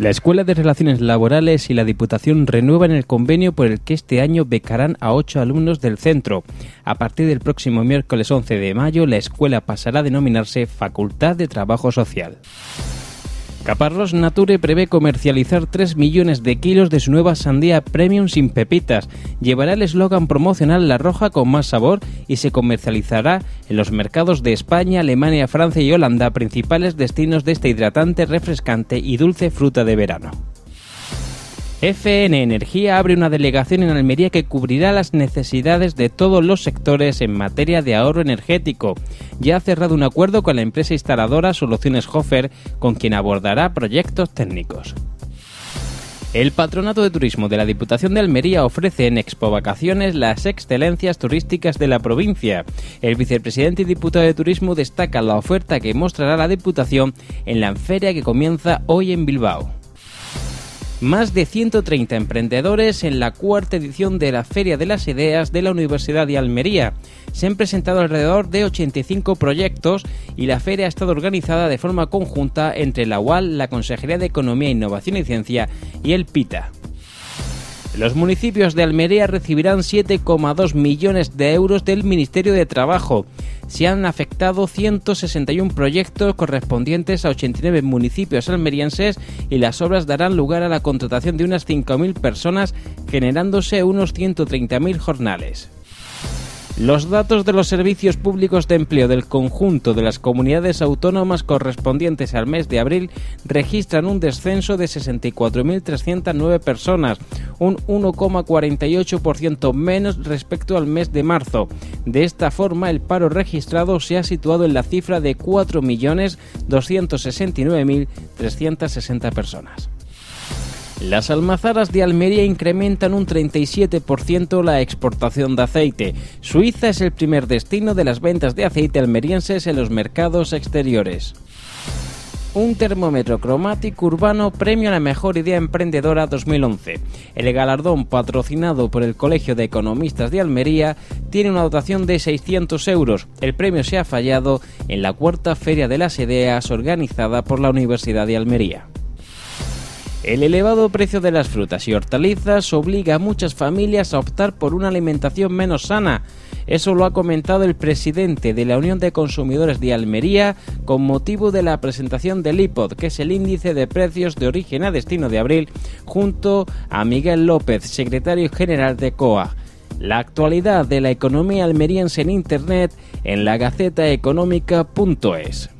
La Escuela de Relaciones Laborales y la Diputación renuevan el convenio por el que este año becarán a ocho alumnos del centro. A partir del próximo miércoles 11 de mayo, la escuela pasará a denominarse Facultad de Trabajo Social. Caparrós Nature prevé comercializar 3 millones de kilos de su nueva sandía premium sin pepitas. Llevará el eslogan promocional La Roja con más sabor y se comercializará en los mercados de España, Alemania, Francia y Holanda, principales destinos de este hidratante, refrescante y dulce fruta de verano. FN Energía abre una delegación en Almería que cubrirá las necesidades de todos los sectores en materia de ahorro energético. Ya ha cerrado un acuerdo con la empresa instaladora Soluciones Hofer, con quien abordará proyectos técnicos. El Patronato de Turismo de la Diputación de Almería ofrece en Expo Vacaciones las excelencias turísticas de la provincia. El vicepresidente y diputado de Turismo destaca la oferta que mostrará la Diputación en la feria que comienza hoy en Bilbao más de 130 emprendedores en la cuarta edición de la Feria de las Ideas de la Universidad de Almería. Se han presentado alrededor de 85 proyectos y la feria ha estado organizada de forma conjunta entre la UAL, la Consejería de Economía, Innovación y Ciencia y el PITA. Los municipios de Almería recibirán 7,2 millones de euros del Ministerio de Trabajo. Se han afectado 161 proyectos correspondientes a 89 municipios almerienses y las obras darán lugar a la contratación de unas 5.000 personas, generándose unos 130.000 jornales. Los datos de los servicios públicos de empleo del conjunto de las comunidades autónomas correspondientes al mes de abril registran un descenso de 64.309 personas, un 1,48% menos respecto al mes de marzo. De esta forma, el paro registrado se ha situado en la cifra de 4.269.360 personas. Las almazaras de Almería incrementan un 37% la exportación de aceite. Suiza es el primer destino de las ventas de aceite almerienses en los mercados exteriores. Un termómetro cromático urbano premio a la mejor idea emprendedora 2011. El galardón, patrocinado por el Colegio de Economistas de Almería, tiene una dotación de 600 euros. El premio se ha fallado en la cuarta Feria de las Ideas organizada por la Universidad de Almería. El elevado precio de las frutas y hortalizas obliga a muchas familias a optar por una alimentación menos sana. Eso lo ha comentado el presidente de la Unión de Consumidores de Almería con motivo de la presentación del IPOD, que es el índice de precios de origen a destino de abril, junto a Miguel López, secretario general de COA. La actualidad de la economía almeriense en Internet en la gacetaeconómica.es.